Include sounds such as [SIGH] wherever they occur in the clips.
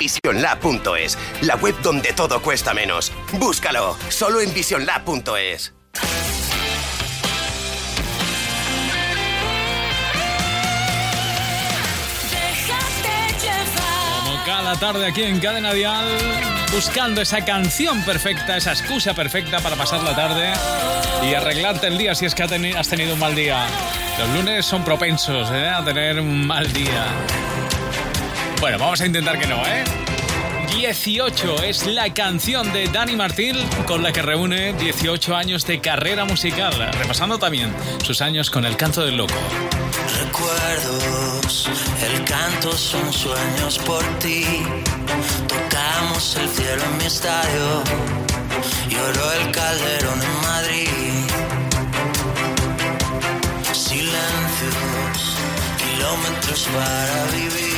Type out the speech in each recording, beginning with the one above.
Visionlab.es, la web donde todo cuesta menos. Búscalo, solo en visionlab.es. Como cada tarde aquí en Cadena Dial, buscando esa canción perfecta, esa excusa perfecta para pasar la tarde y arreglarte el día si es que has tenido un mal día. Los lunes son propensos ¿eh? a tener un mal día. Bueno, vamos a intentar que no, ¿eh? 18 es la canción de Dani Martín con la que reúne 18 años de carrera musical, repasando también sus años con el canto del loco. Recuerdos, el canto son sueños por ti. Tocamos el cielo en mi estadio, lloró el calderón en Madrid. Silencios, kilómetros para vivir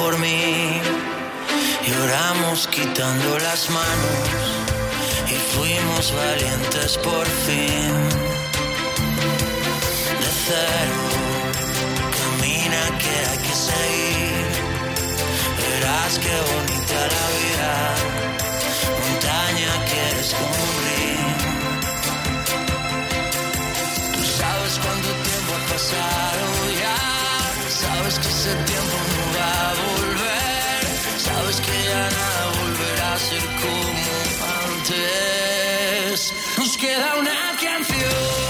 Por mí. Lloramos quitando las manos y fuimos valientes por fin. De cero, camina que hay que seguir. Verás qué bonita la vida, montaña que eres cumplir. Tú sabes cuánto tiempo ha pasado ya, sabes que ese tiempo Sabes que ya nada volverá a ser como antes. Nos queda una canción.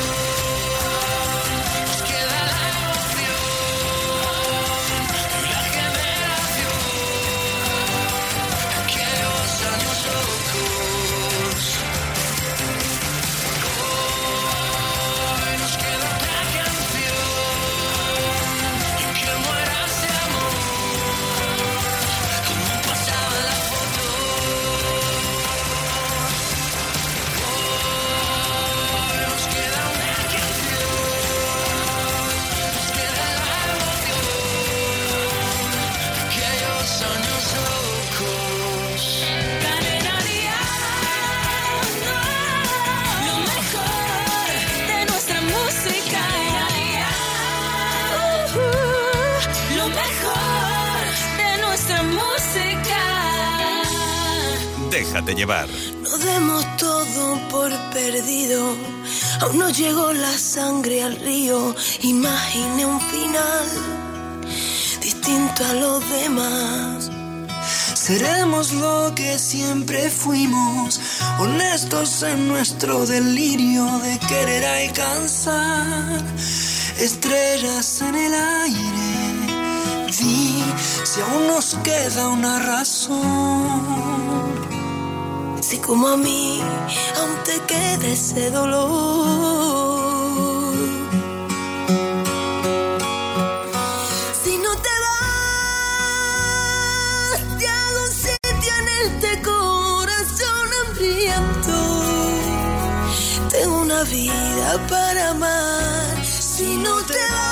Llevar. No demos todo por perdido. Aún no llegó la sangre al río. Imagine un final distinto a los demás. Seremos lo que siempre fuimos, honestos en nuestro delirio de querer alcanzar estrellas en el aire. Di si aún nos queda una razón si como a mí aún te queda ese dolor. Si no te vas, te hago un sitio en este corazón hambriento. Tengo una vida para amar. Si no te vas.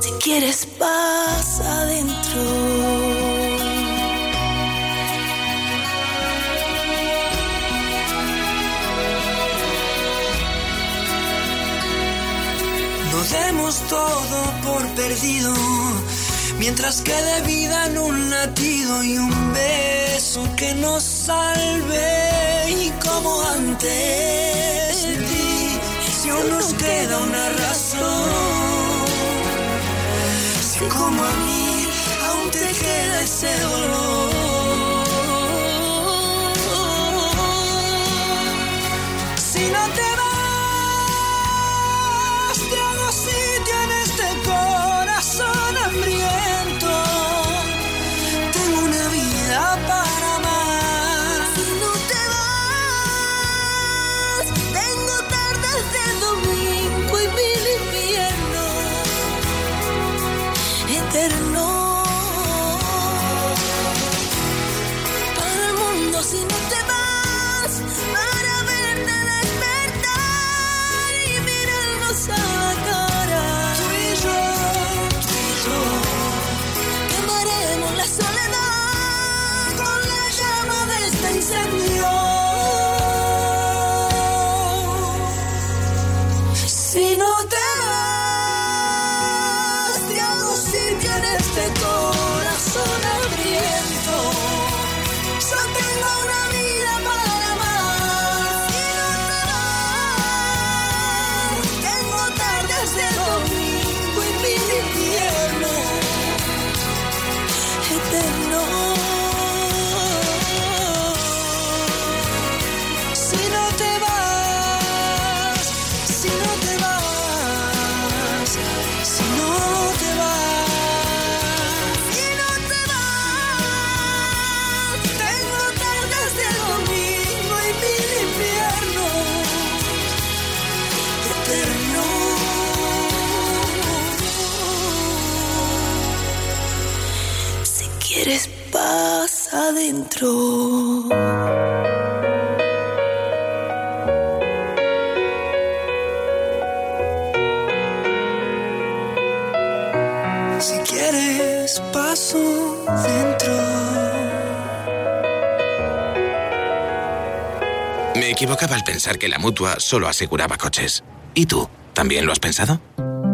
Si quieres paz adentro. demos todo por perdido, mientras quede vida en un latido y un beso que nos salve. Y como antes aún nos queda una razón, si como a mí aún te queda ese dolor. Si quieres, paso dentro. Me equivocaba al pensar que la mutua solo aseguraba coches. ¿Y tú? ¿También lo has pensado?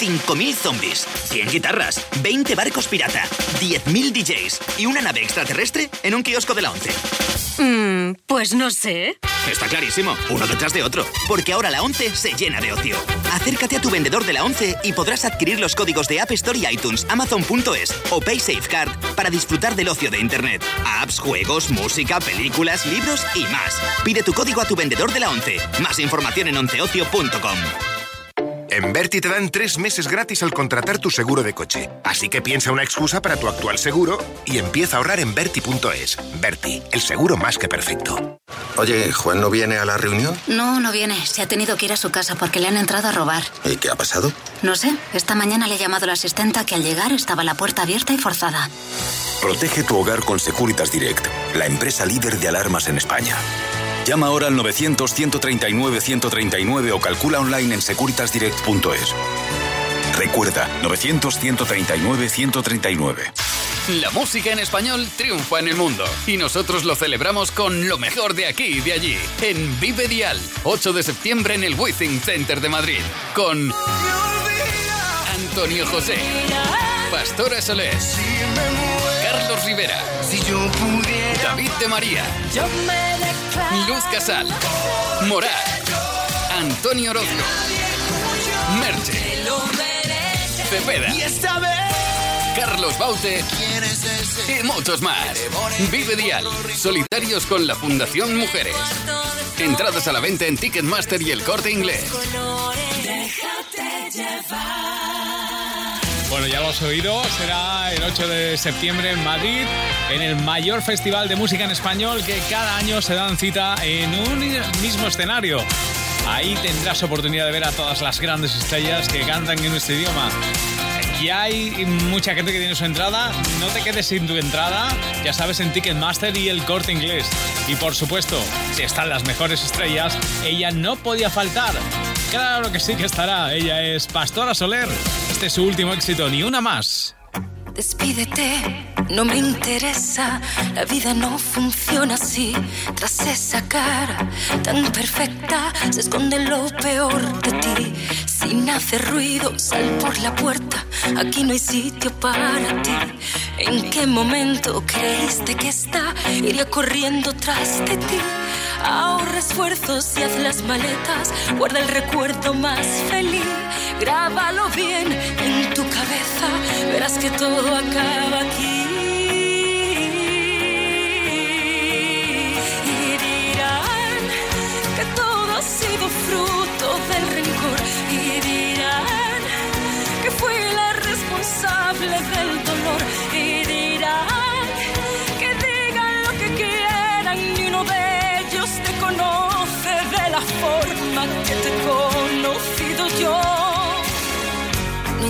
5.000 zombies, 100 guitarras, 20 barcos pirata, 10.000 DJs y una nave extraterrestre en un kiosco de la 11? Mmm, pues no sé. Está clarísimo, uno detrás de otro, porque ahora la 11 se llena de ocio. Acércate a tu vendedor de la 11 y podrás adquirir los códigos de App Store y iTunes, Amazon.es o PaySafeCard para disfrutar del ocio de Internet. Apps, juegos, música, películas, libros y más. Pide tu código a tu vendedor de la 11. Más información en onceocio.com. En Berti te dan tres meses gratis al contratar tu seguro de coche. Así que piensa una excusa para tu actual seguro y empieza a ahorrar en Berti.es. Berti, el seguro más que perfecto. Oye, ¿Juan no viene a la reunión? No, no viene. Se ha tenido que ir a su casa porque le han entrado a robar. ¿Y qué ha pasado? No sé. Esta mañana le he llamado a la asistenta que al llegar estaba la puerta abierta y forzada. Protege tu hogar con Securitas Direct, la empresa líder de alarmas en España. Llama ahora al 900-139-139 o calcula online en securitasdirect.es. Recuerda, 900-139-139. La música en español triunfa en el mundo y nosotros lo celebramos con lo mejor de aquí y de allí en Vive Dial, 8 de septiembre en el Withing Center de Madrid con Antonio José, Pastora Solés, Carlos Rivera, David de María, Luz Casal, Morat, Antonio Orozco, Merche, Cepeda, Carlos Baute y muchos más. Vive Dial, solidarios con la Fundación Mujeres. Entradas a la venta en Ticketmaster y el corte inglés. Bueno, ya lo has oído, será el 8 de septiembre en Madrid, en el mayor festival de música en español que cada año se dan cita en un mismo escenario. Ahí tendrás oportunidad de ver a todas las grandes estrellas que cantan en nuestro idioma. Y hay mucha gente que tiene su entrada. No te quedes sin tu entrada. Ya sabes, en Ticketmaster y el corte inglés. Y por supuesto, si están las mejores estrellas, ella no podía faltar. Claro que sí que estará. Ella es Pastora Soler. Este es su último éxito, ni una más. Despídete, no me interesa, la vida no funciona así. Tras esa cara tan perfecta se esconde lo peor de ti. Sin hacer ruido, sal por la puerta, aquí no hay sitio para ti. ¿En qué momento creíste que esta iría corriendo tras de ti? Ahorra esfuerzos y haz las maletas, guarda el recuerdo más feliz. Grábalo bien en tu cabeza, verás que todo acaba aquí.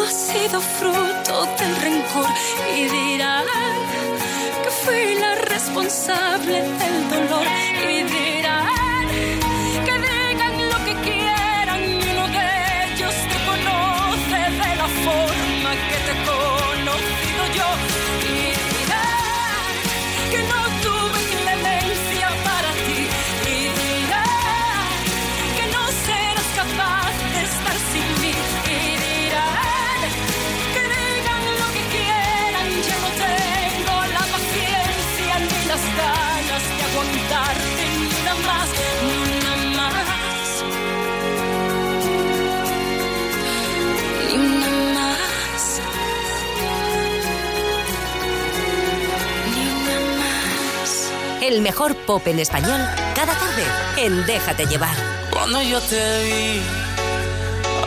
Todo ha sido fruto del rencor. Y dirán que fui la responsable del dolor. Y dirán El mejor pop en español cada tarde en Déjate llevar. Cuando yo te vi,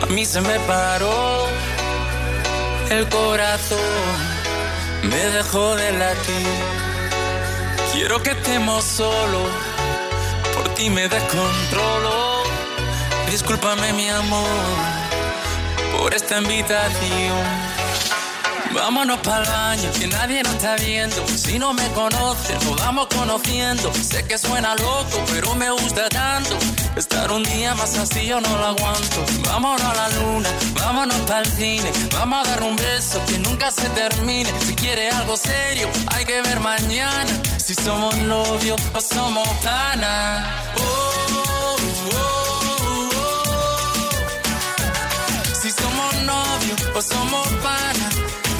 a mí se me paró el corazón, me dejó de latir. Quiero que estemos solos, por ti me descontrolo. Discúlpame mi amor por esta invitación. Vámonos para el baño, que nadie nos está viendo. Si no me conoces, nos vamos conociendo. Sé que suena loco, pero me gusta tanto. Estar un día más así yo no lo aguanto. Vámonos a la luna, vámonos para el cine. Vamos a dar un beso que nunca se termine. Si quiere algo serio, hay que ver mañana. Si somos novios o somos pana. Oh, oh, oh. Si somos novios o somos pana.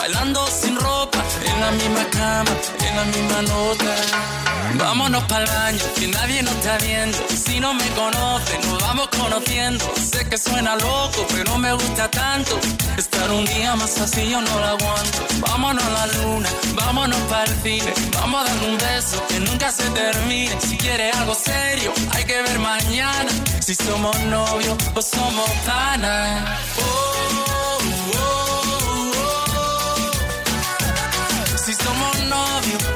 bailando sin ropa, en la misma cama, en la misma nota. Vámonos para el baño, que nadie nos está viendo. Si no me conoce, nos vamos conociendo. Sé que suena loco, pero me gusta tanto. Estar un día más así yo no lo aguanto. Vámonos a la luna, vámonos para el cine. Vamos a dar un beso que nunca se termine. Si quieres algo serio, hay que ver mañana. Si somos novios o somos panas. Oh,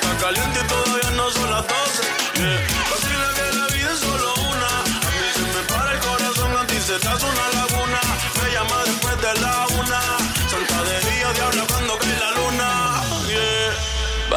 está caliente y todavía no son las 12.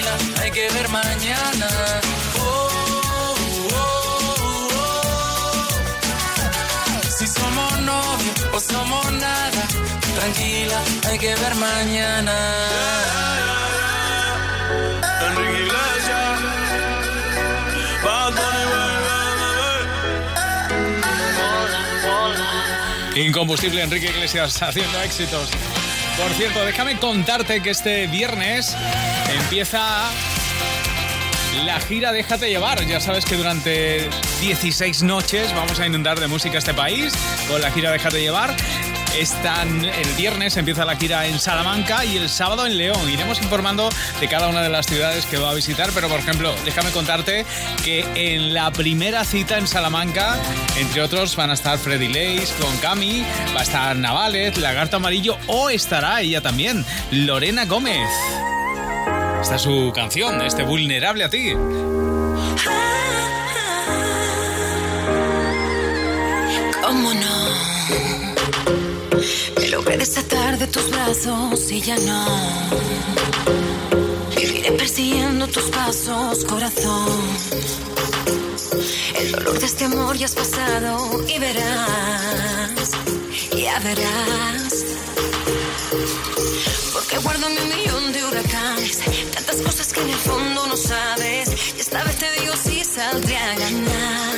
Tranquila, hay que ver mañana. Oh, oh, oh. Si somos novios o somos nada. Tranquila, hay que ver mañana. Enrique Iglesias, Bad Bunny, Incombustible Enrique Iglesias haciendo éxitos. Por cierto, déjame contarte que este viernes empieza la gira Déjate llevar. Ya sabes que durante 16 noches vamos a inundar de música este país con la gira Déjate llevar. Están el viernes empieza la gira en Salamanca y el sábado en León. Iremos informando de cada una de las ciudades que va a visitar, pero por ejemplo, déjame contarte que en la primera cita en Salamanca, entre otros, van a estar Freddy Lace con Cami, va a estar Navales, Lagarto Amarillo o estará ella también, Lorena Gómez. Esta es su canción, este vulnerable a ti. Logré desatar de tus brazos y ya no. Viviré persiguiendo tus pasos, corazón. El dolor de este amor ya has pasado y verás, ya verás. Porque guardo mi millón de huracanes, tantas cosas que en el fondo no sabes. Y esta vez te digo si saldré a ganar.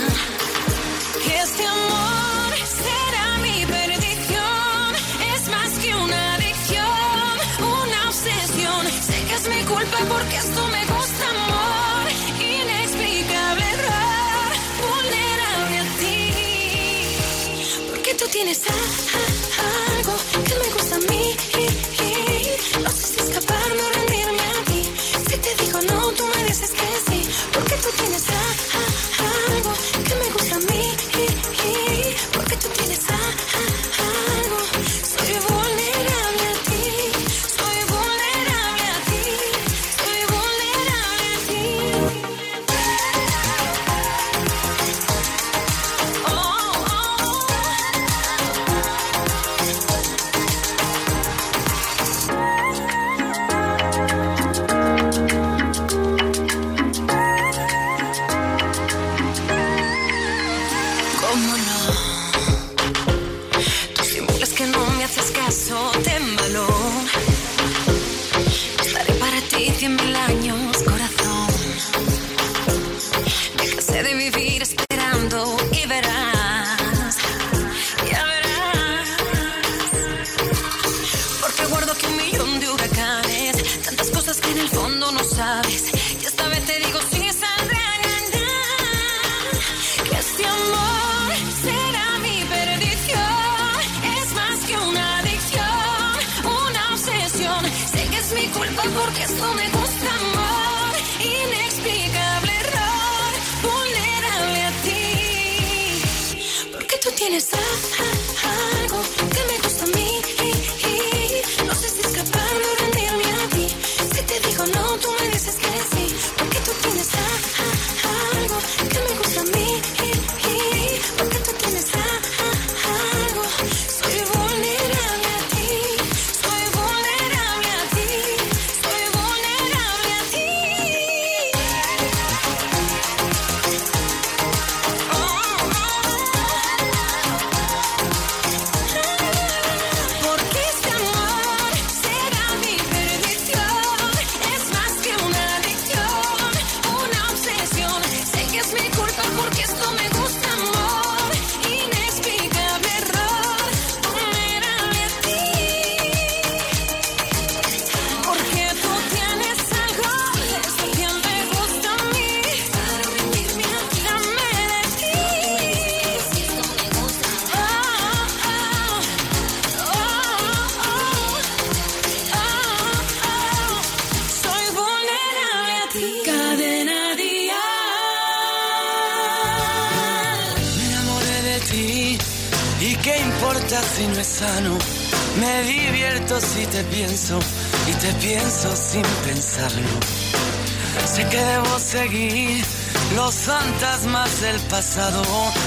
Tienes algo que me gusta a mí.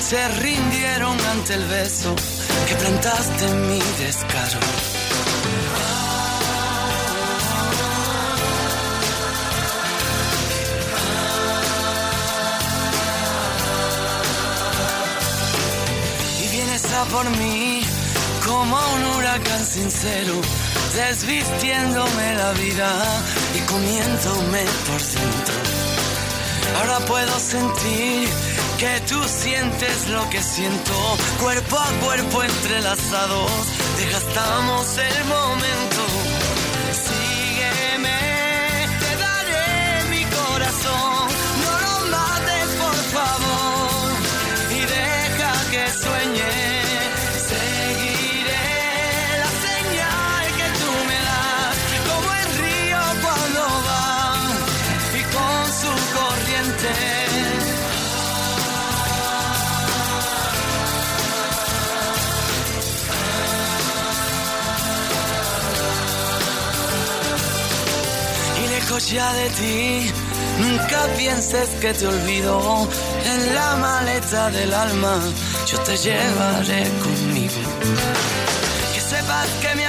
se rindieron ante el beso que plantaste en mi descaro. Y vienes a por mí como un huracán sincero, desvistiéndome la vida y comiéndome por dentro. Ahora puedo sentir que tú sientes lo que siento, cuerpo a cuerpo entrelazados, desgastamos el momento. ya de ti. Nunca pienses que te olvido. En la maleta del alma yo te llevaré conmigo. Que sepas que mi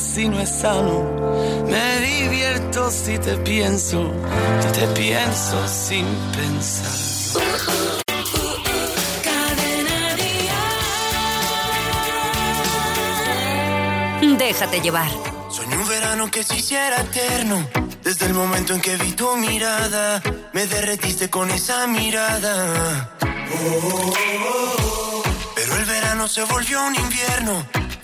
si no es sano. Me divierto si te pienso, si te pienso sin pensar. Déjate llevar. Soñé un verano que se hiciera eterno. Desde el momento en que vi tu mirada, me derretiste con esa mirada. Oh, oh, oh, oh. Pero el verano se volvió un invierno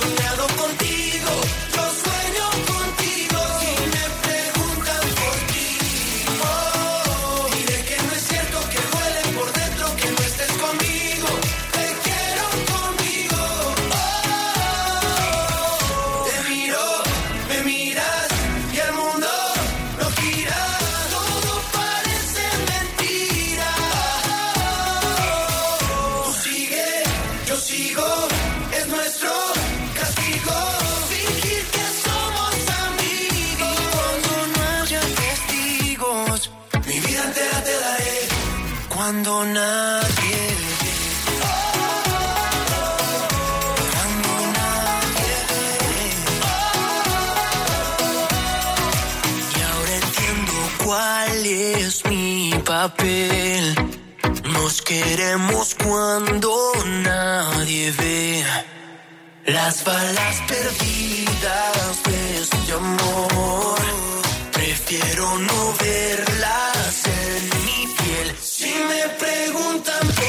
soñado contigo. Cuando nadie ve. Cuando nadie ve. Y ahora entiendo cuál es mi papel. Nos queremos cuando nadie ve. Las balas perdidas de este amor. Prefiero no verlas en mi piel. Me preguntan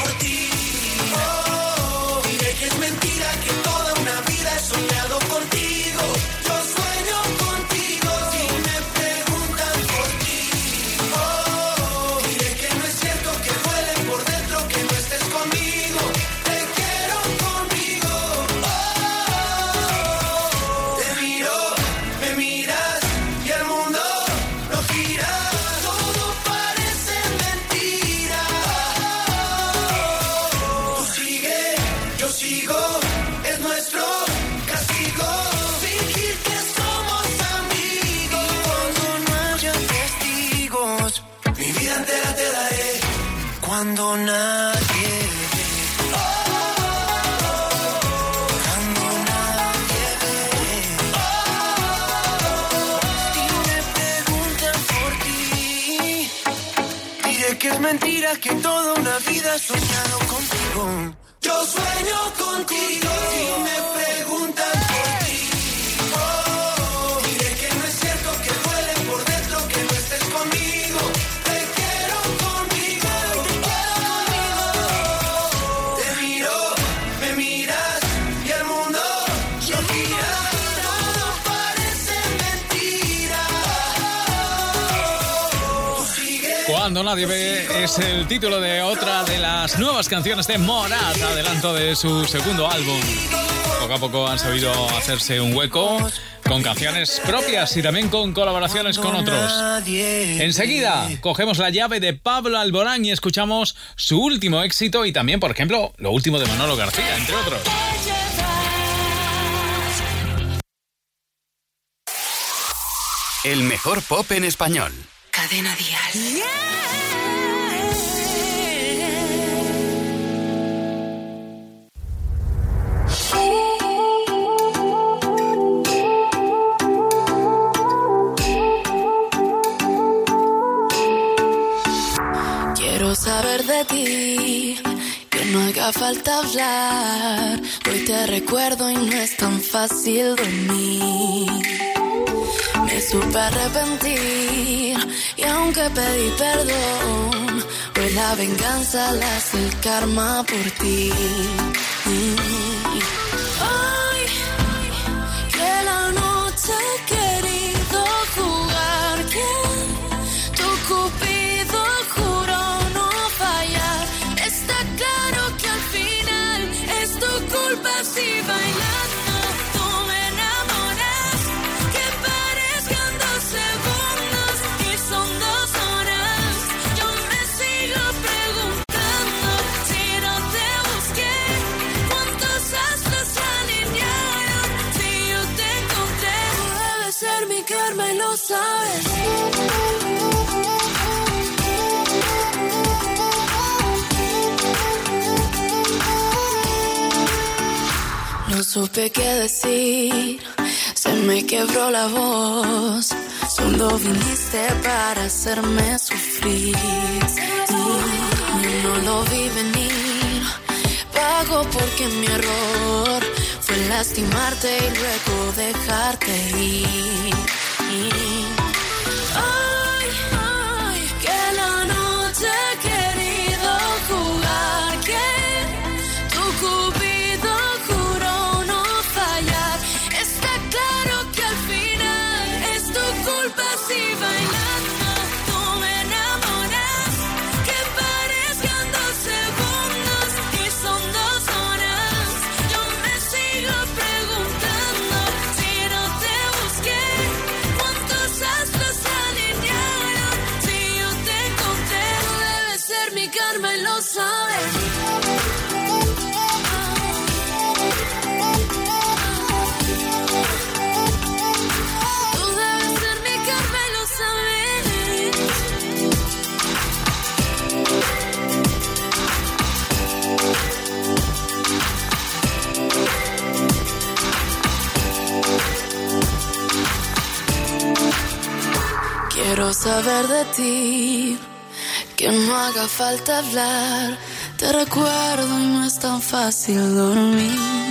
sueño contigo. Nadie ve es el título de otra de las nuevas canciones de Morat, adelanto de su segundo álbum. Poco a poco han sabido hacerse un hueco con canciones propias y también con colaboraciones con otros. Enseguida cogemos la llave de Pablo Alborán y escuchamos su último éxito y también, por ejemplo, lo último de Manolo García, entre otros. El mejor pop en español. Cadena Dial. Quiero saber de ti, que no haga falta hablar. Hoy te recuerdo y no es tan fácil dormir. Me supe arrepentir y aunque pedí perdón, hoy la venganza la hace el karma por ti. Hoy Nos supe qué decir, se me quebró la voz. Solo viniste para hacerme sufrir. Y no lo vi venir, pago porque mi error fue lastimarte y luego dejarte ir. Ay, ay, Saber de ti, que no haga falta hablar. Te recuerdo y no es tan fácil dormir.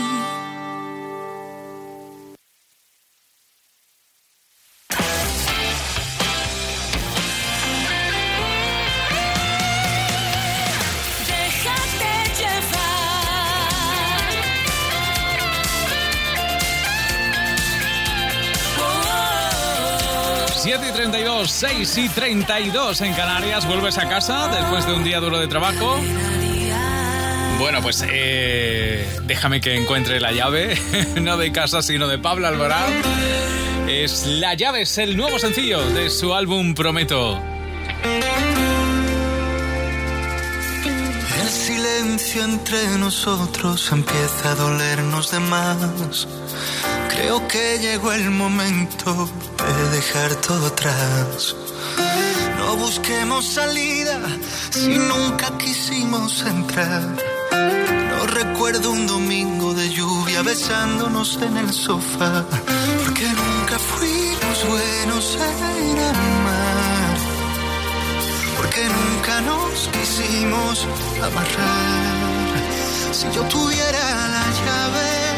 32, 6 y 32 en Canarias. ¿Vuelves a casa después de un día duro de trabajo? Bueno, pues eh, déjame que encuentre la llave, [LAUGHS] no de casa, sino de Pablo Alborán. Es La llave, es el nuevo sencillo de su álbum Prometo. El silencio entre nosotros empieza a dolernos de más. Creo que llegó el momento de dejar todo atrás. No busquemos salida si nunca quisimos entrar. No recuerdo un domingo de lluvia besándonos en el sofá. Porque nunca fuimos buenos en amar. Porque nunca nos quisimos amarrar. Si yo tuviera la llave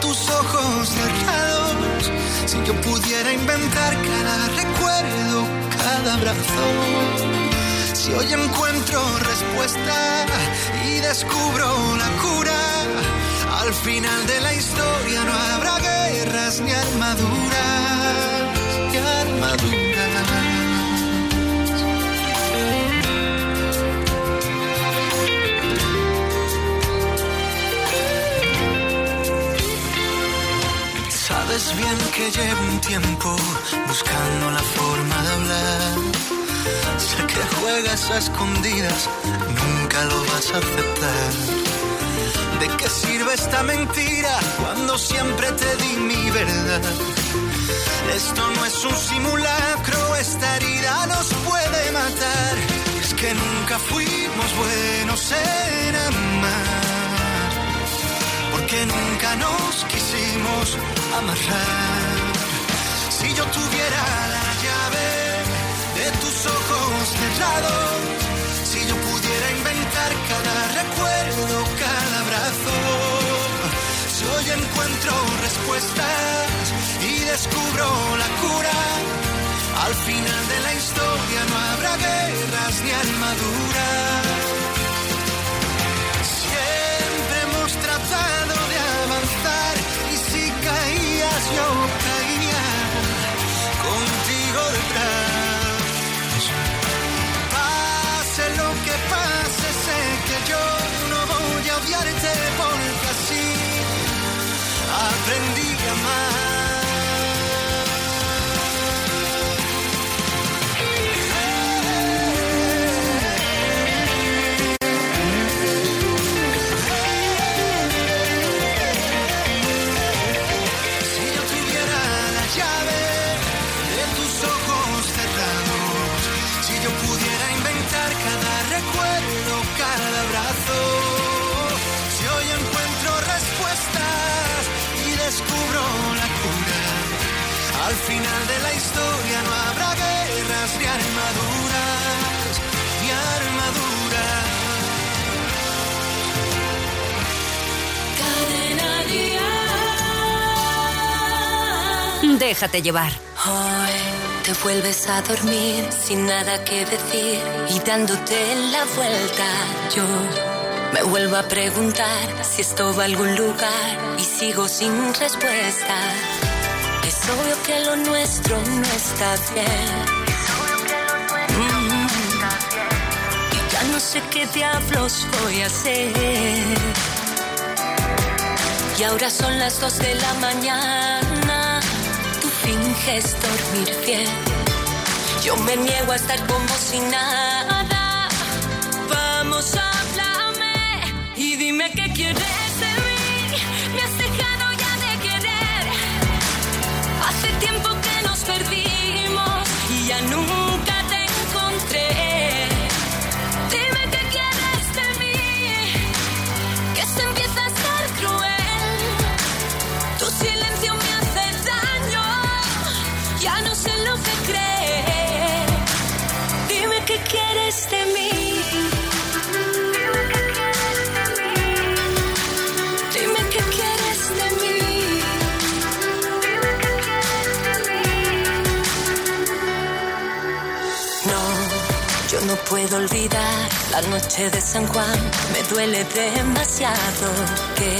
tus ojos cerrados, si yo pudiera inventar cada recuerdo, cada abrazo. Si hoy encuentro respuesta y descubro la cura, al final de la historia no habrá guerras ni armaduras, ni armaduras. Sabes bien que llevo un tiempo buscando la forma de hablar. Sé que juegas a escondidas, nunca lo vas a aceptar. ¿De qué sirve esta mentira cuando siempre te di mi verdad? Esto no es un simulacro, esta herida nos puede matar. Es que nunca fuimos buenos en amar porque nunca nos quisimos amarrar. Si yo tuviera la llave de tus ojos cerrados, si yo pudiera inventar cada recuerdo, cada abrazo, si hoy encuentro respuestas y descubro la cura, al final de la historia no habrá guerras ni armaduras. Yo caía contigo detrás. Pase lo que pase, sé que yo no voy a odiarte porque así aprendí Déjate llevar. Hoy te vuelves a dormir sin nada que decir y dándote la vuelta. Yo me vuelvo a preguntar si esto va a algún lugar y sigo sin respuesta. Es obvio que lo nuestro no está bien. Y ya no sé qué diablos voy a hacer. Y ahora son las dos de la mañana. Finges dormir bien. Yo me niego a estar como si nada. Puedo olvidar la noche de San Juan. Me duele demasiado que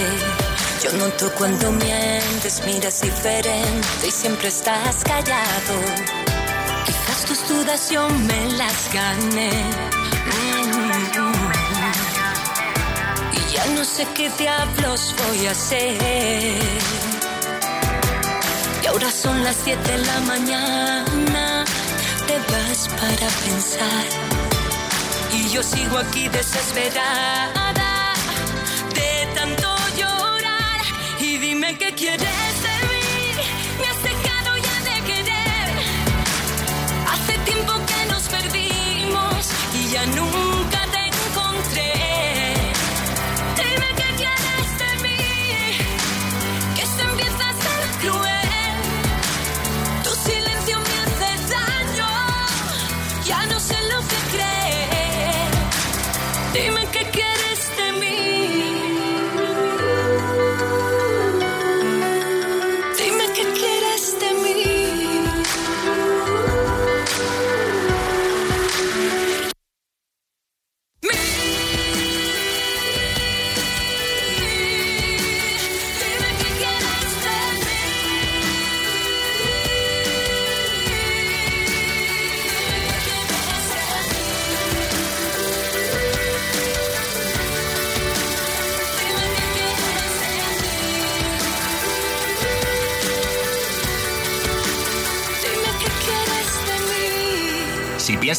yo noto cuando mientes, miras diferente y siempre estás callado. Quizás tus dudas yo me las gané. Mm. Y ya no sé qué diablos voy a hacer. Y ahora son las 7 de la mañana. Te vas para pensar. Yo sigo aquí desesperada de tanto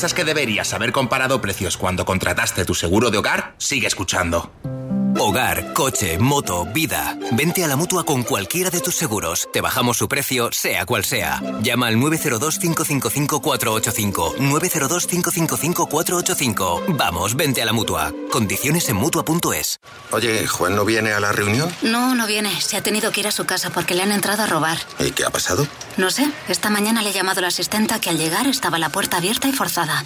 piensas que deberías haber comparado precios cuando contrataste tu seguro de hogar, sigue escuchando. Hogar, coche, moto, vida. Vente a la mutua con cualquiera de tus seguros. Te bajamos su precio, sea cual sea. Llama al 902-555-485. 902-555-485. Vamos, vente a la mutua. Condiciones en mutua.es. Oye, ¿Juan no viene a la reunión? No, no viene. Se ha tenido que ir a su casa porque le han entrado a robar. ¿Y qué ha pasado? No sé. Esta mañana le he llamado a la asistenta que al llegar estaba la puerta abierta y forzada.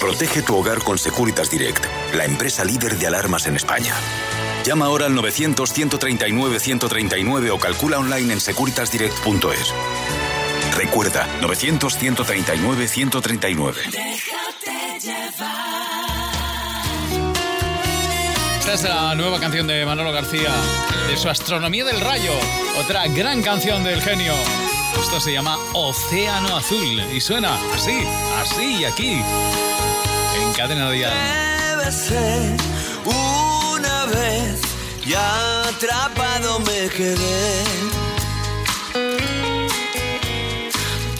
Protege tu hogar con Securitas Direct, la empresa líder de alarmas en España. Llama ahora al 900-139-139 o calcula online en securitasdirect.es. Recuerda, 900-139-139. Esta es la nueva canción de Manolo García, de su Astronomía del Rayo, otra gran canción del genio. Esto se llama Océano Azul y suena así, así y aquí, en cadena dial. Y atrapado me quedé.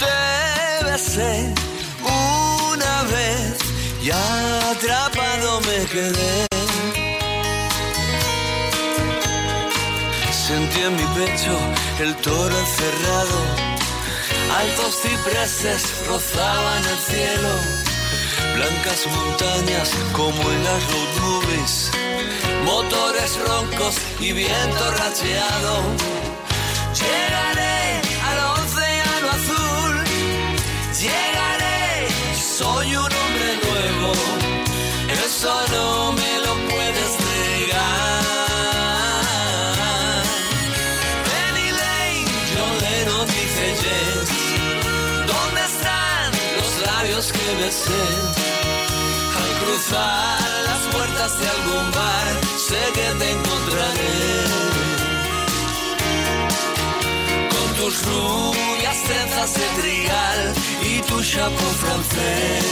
Te besé una vez y atrapado me quedé. Sentí en mi pecho el toro encerrado. Altos cipreses rozaban el cielo. Blancas montañas como en las road movies motores roncos y viento racheado. Llegaré al océano azul, llegaré, soy un hombre nuevo, eso no me lo puedes negar. Penny Lane, John Lennon dice yes, ¿dónde están los labios que besé al cruzar? Puertas de algún bar, sé que te encontraré. Con tus rubias trenzas de trigal y tu chapo francés.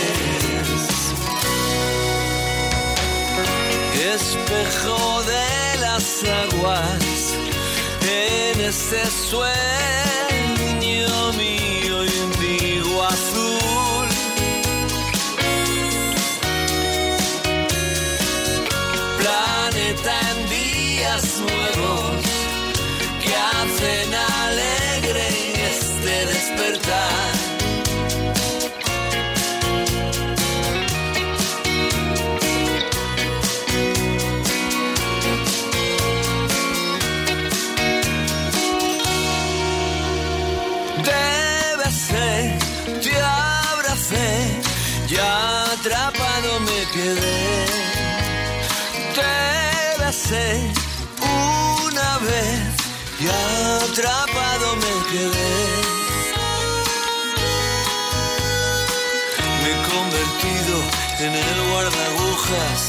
Espejo de las aguas en este sueño mío indigo azul. Una vez, ya atrapado me quedé. Me he convertido en el guardagujas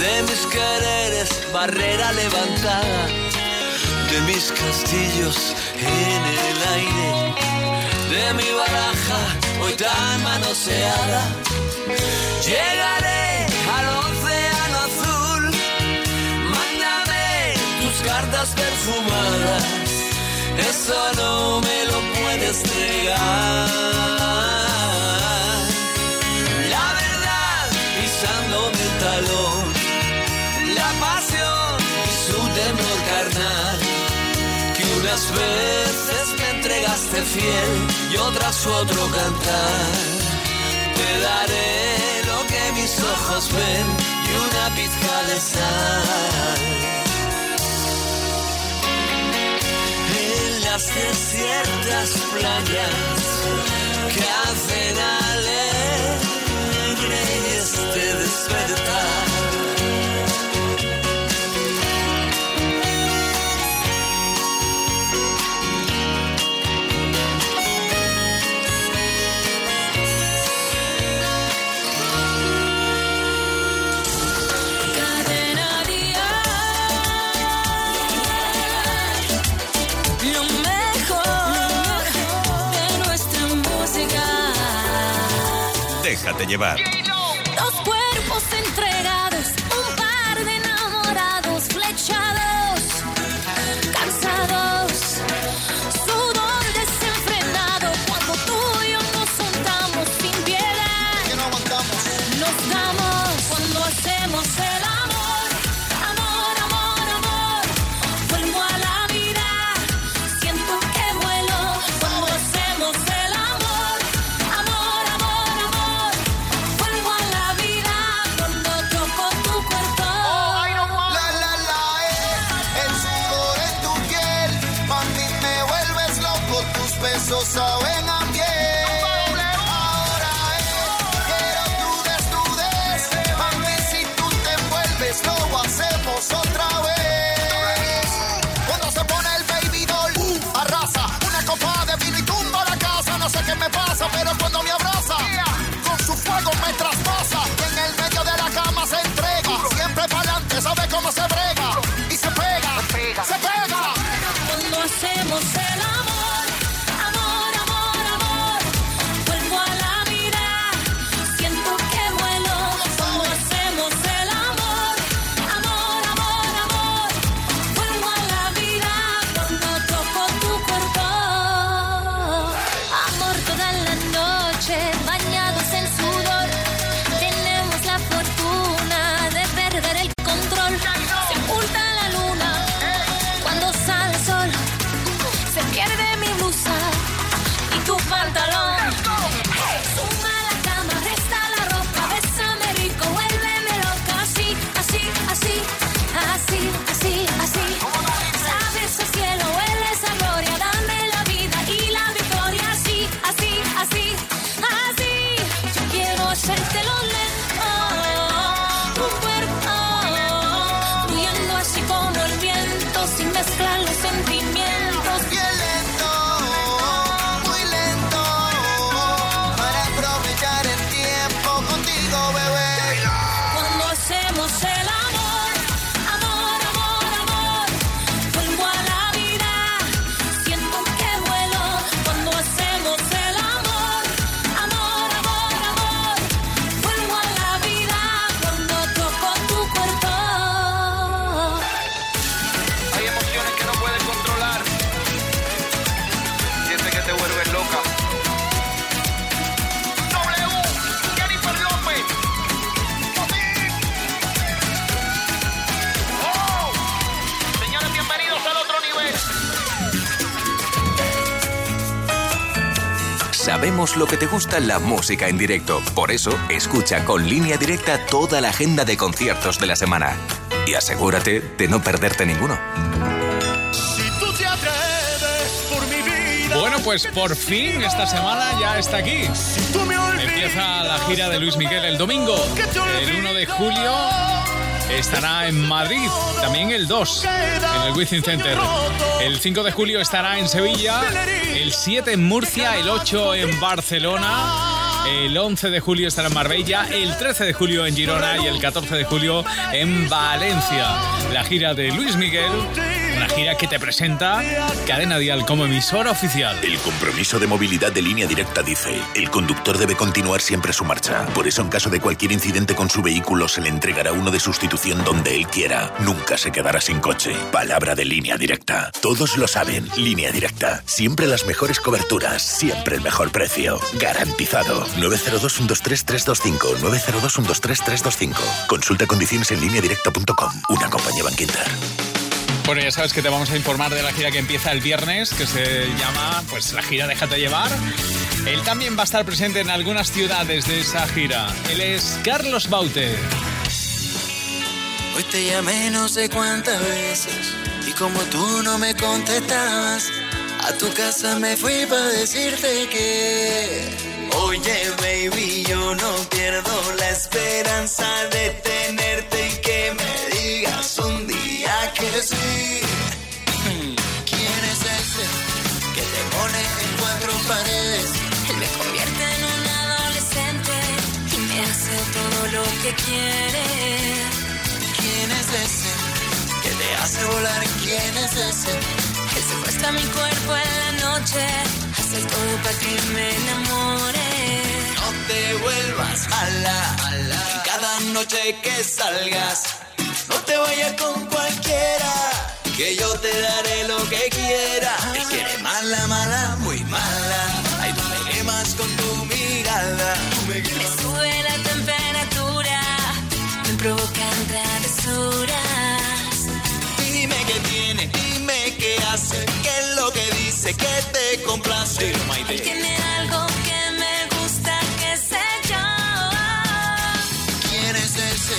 de mis quereres, barrera levantada de mis castillos en el aire, de mi baraja hoy tan manoseada. Llegaré al océano cartas perfumadas, eso no me lo puedes negar. La verdad pisándome el talón, la pasión y su temor carnal que unas veces me entregaste fiel y otras otro cantar. Te daré lo que mis ojos ven y una pizca de sal. Las desiertas playas que hacen alegre este despertar. Llevar. Dos cuerpos sabemos lo que te gusta la música en directo. Por eso, escucha con línea directa toda la agenda de conciertos de la semana. Y asegúrate de no perderte ninguno. Bueno, pues por fin esta semana ya está aquí. Empieza la gira de Luis Miguel el domingo, el 1 de julio. Estará en Madrid, también el 2, en el Wizzing Center. El 5 de julio estará en Sevilla, el 7 en Murcia, el 8 en Barcelona. El 11 de julio estará en Marbella, el 13 de julio en Girona y el 14 de julio en Valencia. La gira de Luis Miguel una gira que te presenta Cadena Dial como emisora oficial. El compromiso de movilidad de línea directa dice, el conductor debe continuar siempre su marcha. Por eso en caso de cualquier incidente con su vehículo se le entregará uno de sustitución donde él quiera. Nunca se quedará sin coche. Palabra de línea directa. Todos lo saben, línea directa. Siempre las mejores coberturas, siempre el mejor precio. Garantizado. 902-123-325. 902-123-325. Consulta condiciones en línea directa.com. Una compañía Banquinter. Bueno, ya sabes que te vamos a informar de la gira que empieza el viernes, que se llama pues la gira Déjate llevar. Él también va a estar presente en algunas ciudades de esa gira. Él es Carlos Baute. Hoy te llamé no sé cuántas veces y como tú no me contestabas, a tu casa me fui para decirte que, oye baby, yo no pierdo la esperanza de tenerte y que me digas un día que sí. ¿Quién es ese que te pone en cuatro paredes? Él me convierte en un adolescente y me hace todo lo que quiere. ¿Quién es ese que te hace volar? ¿Quién es ese? Secuestra mi cuerpo en la noche, hace todo para que me enamore. No te vuelvas mala, mala. Cada noche que salgas, no te vayas con cualquiera. Que yo te daré lo que quiera. Te quiere mala, mala, muy mala. Ay, tú me quemas con tu mirada. Tú me Me sube la temperatura, me provocan travesuras. Te complace. Él tiene algo que me gusta, que sé yo. ¿Quién es ese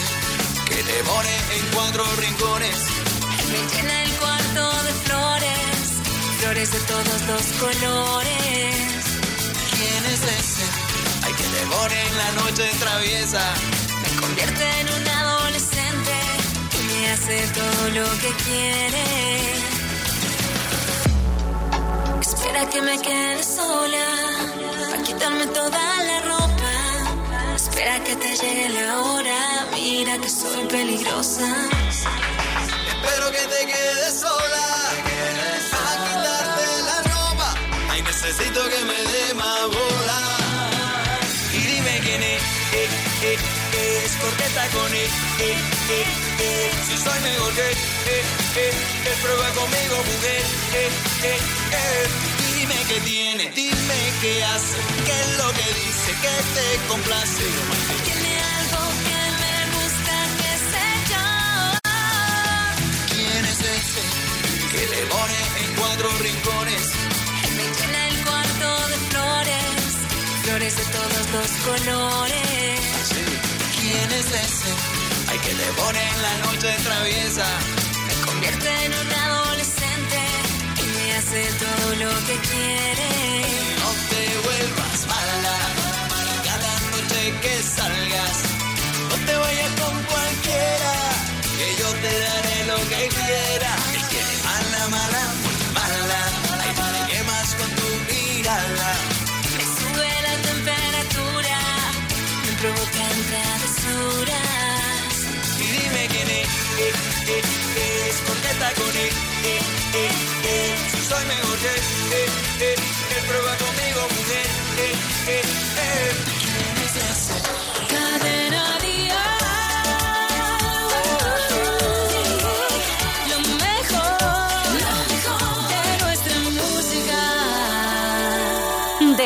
que te pone en cuatro rincones? Me llena el cuarto de flores, flores de todos los colores. ¿Quién es ese? Ay, que te pone en la noche traviesa. Me convierte en un adolescente y me hace todo lo que quiere. Espera que me quede sola, para quitarme toda la ropa. Espera que te llegue la hora, mira que soy peligrosa. Espero que te quedes sola. Para quitarte la ropa. Ay, necesito que me dé más bola. Y dime quién es. Eh, eh, eh, es corteta con él. Eh, eh, eh. Si soy mejor que él. Eh, eh, prueba conmigo, mujer. Eh, eh, eh. Qué tiene, dime qué hace, qué es lo que dice, que te complace. Tiene algo que me gusta, que sé yo. ¿Quién es ese que le pone en cuatro rincones? Me llena el cuarto de flores, flores de todos los colores. ¿Quién es ese? Ay, que le pone en la noche traviesa. Me convierte en un adolescente y me hace todo lo que quiere. No te vuelvas mala. Cada noche que salgas, no te vayas con cualquiera. Que yo te daré lo que quiera. Mala, mala, muy mala. Tú me quemas con tu mirada. Me sube la temperatura, me provocan travesuras. Y dime quién es, eh, eh, es porque está con él.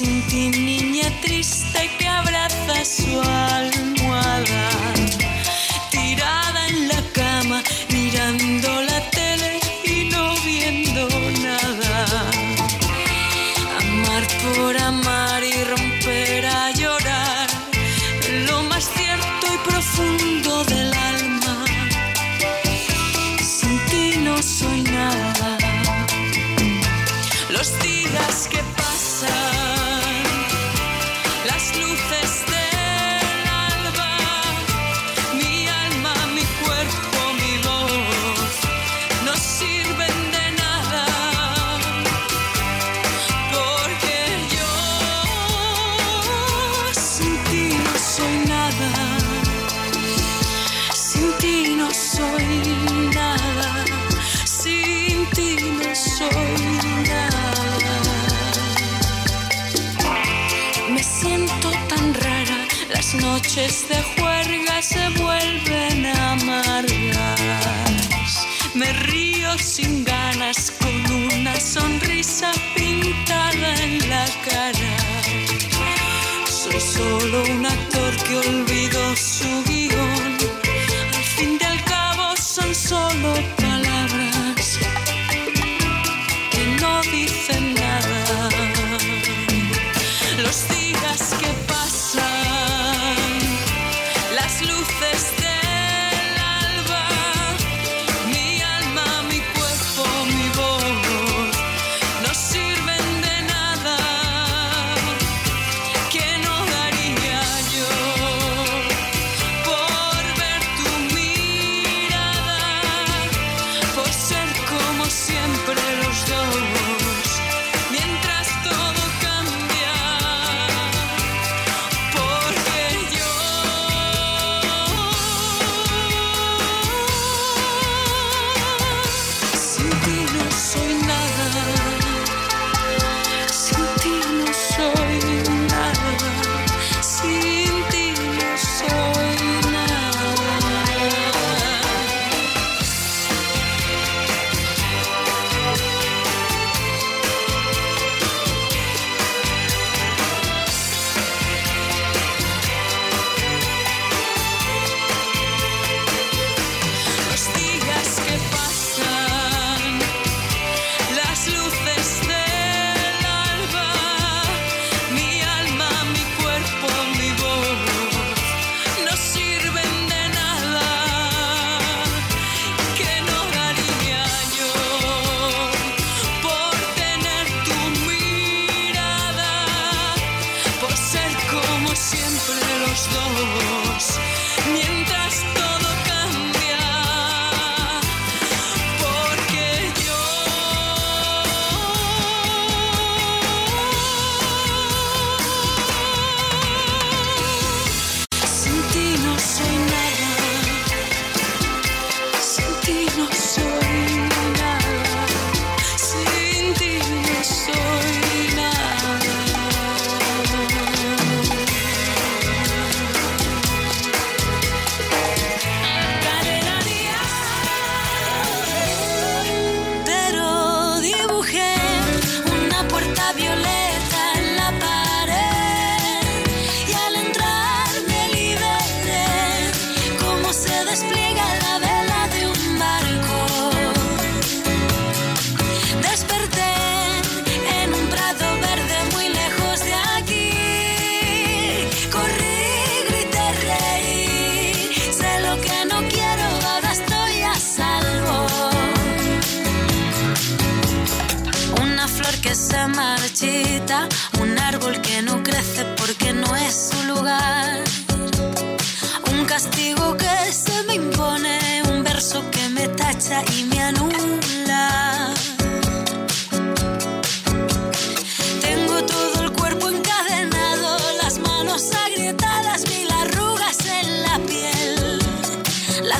sintiendo noches de juerga se vuelven amargas. Me río sin ganas con una sonrisa pintada en la cara. Soy solo un actor que olvidó su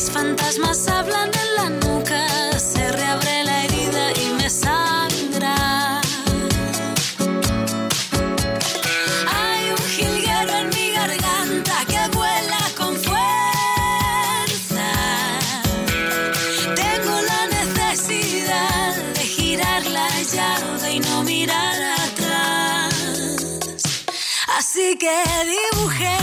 Las fantasmas hablan en la nuca, se reabre la herida y me sangra. Hay un jilguero en mi garganta que vuela con fuerza. Tengo la necesidad de girar la llave y no mirar atrás. Así que dibujé.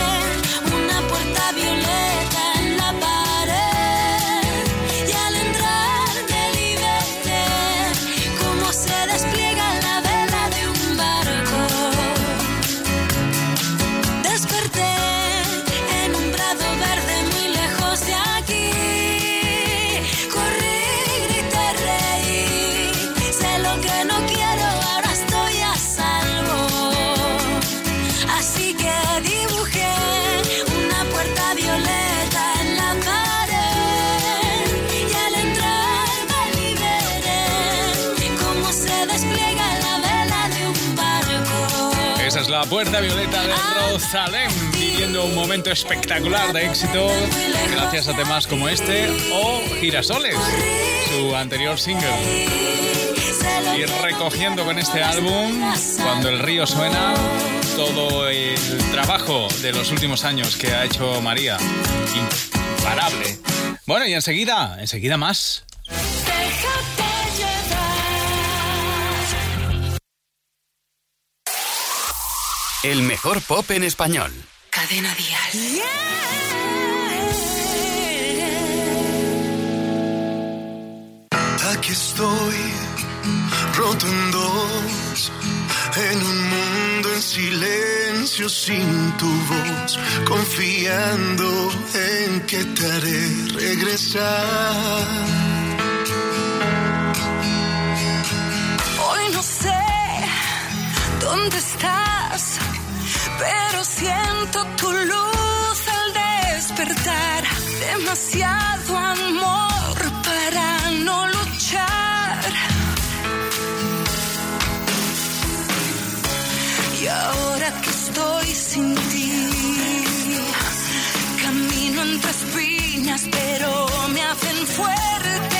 La puerta violeta de Rosalén, viviendo un momento espectacular de éxito gracias a temas como este o Girasoles, su anterior single. Y recogiendo con este álbum, cuando el río suena, todo el trabajo de los últimos años que ha hecho María. Imparable. Bueno, y enseguida, enseguida más. El mejor pop en español. Cadena Dial. Aquí estoy, roto en dos, en un mundo en silencio sin tu voz, confiando en que te haré regresar. Hoy no sé dónde estás, pero siento tu luz al despertar. Demasiado amor para no luchar. Y ahora que estoy sin ti, camino entre espinas, pero me hacen fuerte.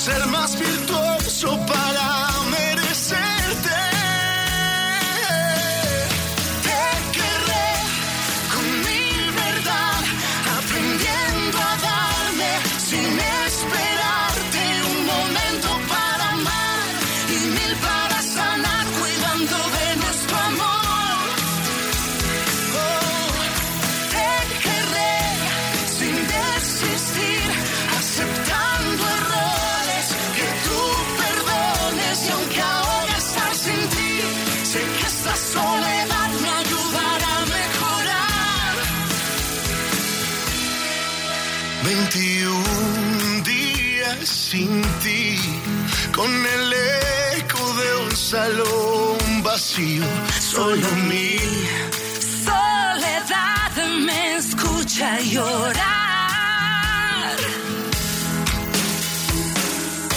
Por ser más virtuoso salón vacío, solo mil. Soledad me escucha llorar.